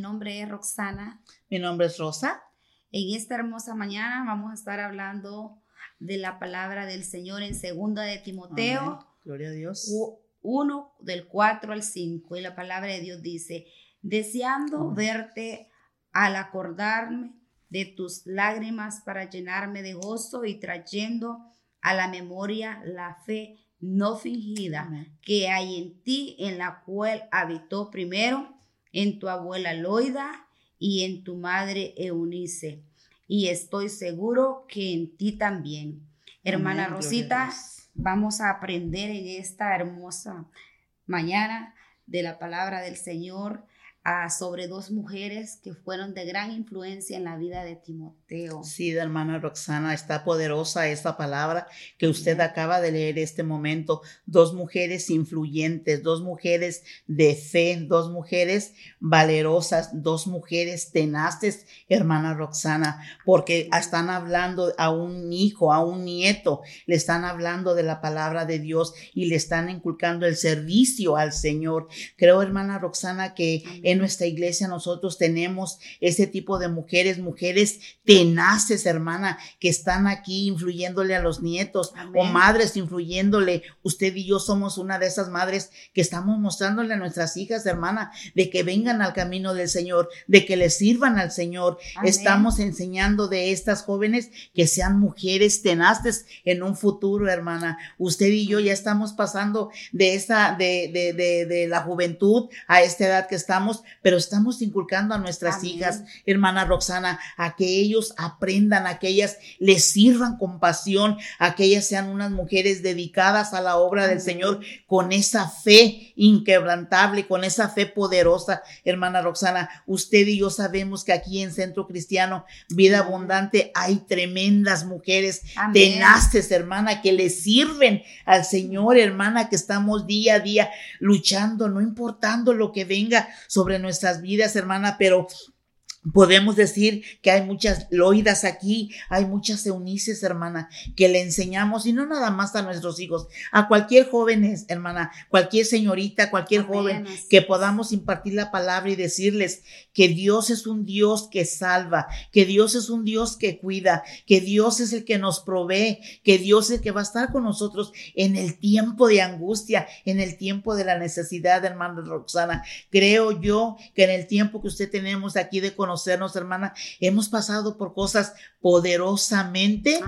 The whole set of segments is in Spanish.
nombre es Roxana. Mi nombre es Rosa. En esta hermosa mañana vamos a estar hablando de la palabra del Señor en segunda de Timoteo. Gloria a Dios. 1 del 4 al 5 y la palabra de Dios dice, deseando verte al acordarme de tus lágrimas para llenarme de gozo y trayendo a la memoria la fe no fingida que hay en ti, en la cual habitó primero en tu abuela Loida y en tu madre Eunice. Y estoy seguro que en ti también. Hermana Rosita, vamos a aprender en esta hermosa mañana de la palabra del Señor sobre dos mujeres que fueron de gran influencia en la vida de Timoteo. Sí, hermana Roxana, está poderosa esta palabra que usted acaba de leer este momento. Dos mujeres influyentes, dos mujeres de fe, dos mujeres valerosas, dos mujeres tenaces, hermana Roxana, porque están hablando a un hijo, a un nieto, le están hablando de la palabra de Dios y le están inculcando el servicio al Señor. Creo, hermana Roxana, que en nuestra iglesia nosotros tenemos ese tipo de mujeres, mujeres tenaces, hermana, que están aquí influyéndole a los nietos o madres influyéndole. Usted y yo somos una de esas madres que estamos mostrándole a nuestras hijas, hermana, de que vengan al camino del Señor, de que le sirvan al Señor. Estamos enseñando de estas jóvenes que sean mujeres tenaces en un futuro, hermana. Usted y yo ya estamos pasando de esa, de, de, de, de la juventud a esta edad que estamos, pero estamos inculcando a nuestras hijas, hermana Roxana, a que ellos aprendan, a que ellas les sirvan con pasión, a que ellas sean unas mujeres dedicadas a la obra del Señor con esa fe inquebrantable, con esa fe poderosa, hermana Roxana. Usted y yo sabemos que aquí en Centro Cristiano, Vida Abundante, hay tremendas mujeres tenaces, hermana, que le sirven al Señor, hermana, que estamos día a día luchando, no importando lo que venga sobre nuestras vidas, hermana, pero Podemos decir que hay muchas loidas aquí, hay muchas eunices, hermana, que le enseñamos, y no nada más a nuestros hijos, a cualquier joven, hermana, cualquier señorita, cualquier joven, que podamos impartir la palabra y decirles que Dios es un Dios que salva, que Dios es un Dios que cuida, que Dios es el que nos provee, que Dios es el que va a estar con nosotros en el tiempo de angustia, en el tiempo de la necesidad, hermana Roxana. Creo yo que en el tiempo que usted tenemos aquí de conocer, conocernos, hermana. Hemos pasado por cosas poderosamente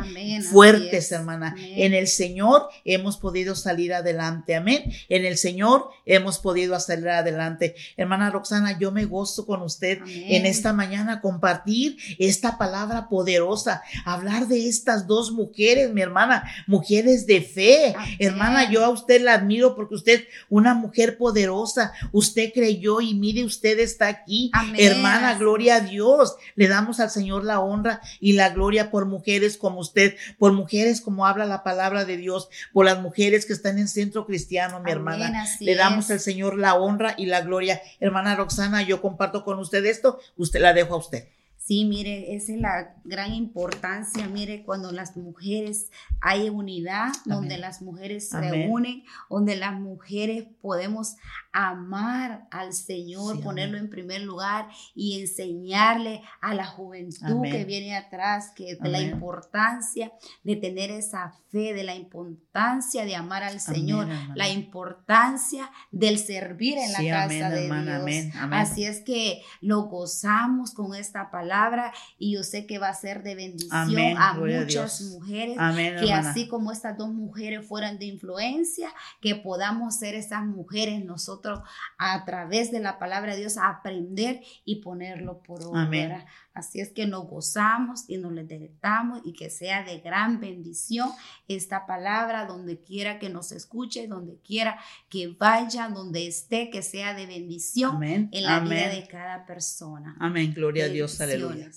fuertes, hermana. En el Señor hemos podido salir adelante. Amén. En el Señor hemos podido salir adelante. Hermana Roxana, yo me gozo con usted en esta mañana compartir esta palabra poderosa, hablar de estas dos mujeres, mi hermana, mujeres de fe. Hermana, yo a usted la admiro porque usted una mujer poderosa. Usted creyó y mire, usted está aquí. Hermana, gloria Dios. Le damos al Señor la honra y la gloria por mujeres como usted, por mujeres como habla la palabra de Dios, por las mujeres que están en centro cristiano, mi hermana. Le damos al Señor la honra y la gloria. Hermana Roxana, yo comparto con usted esto, usted la dejo a usted. Sí, mire, esa es la gran importancia, mire, cuando las mujeres hay unidad, donde las mujeres se reúnen, donde las mujeres podemos amar al Señor, ponerlo en primer lugar y enseñarle a la juventud que viene atrás que de la importancia de tener esa fe, de la importancia de amar al Señor, la importancia del servir en la casa de Dios. Así es que lo gozamos con esta palabra y yo sé que va a ser de bendición a muchas mujeres, que así como estas dos mujeres fueran de influencia, que podamos ser esas mujeres nosotros a través de la palabra de Dios aprender y ponerlo por obra. Así es que nos gozamos y nos le deleitamos y que sea de gran bendición esta palabra donde quiera que nos escuche, donde quiera que vaya, donde esté, que sea de bendición en la vida de cada persona. Amén, gloria a Dios, aleluya.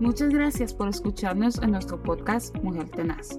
Muchas gracias por escucharnos en nuestro podcast Mujer Tenaz.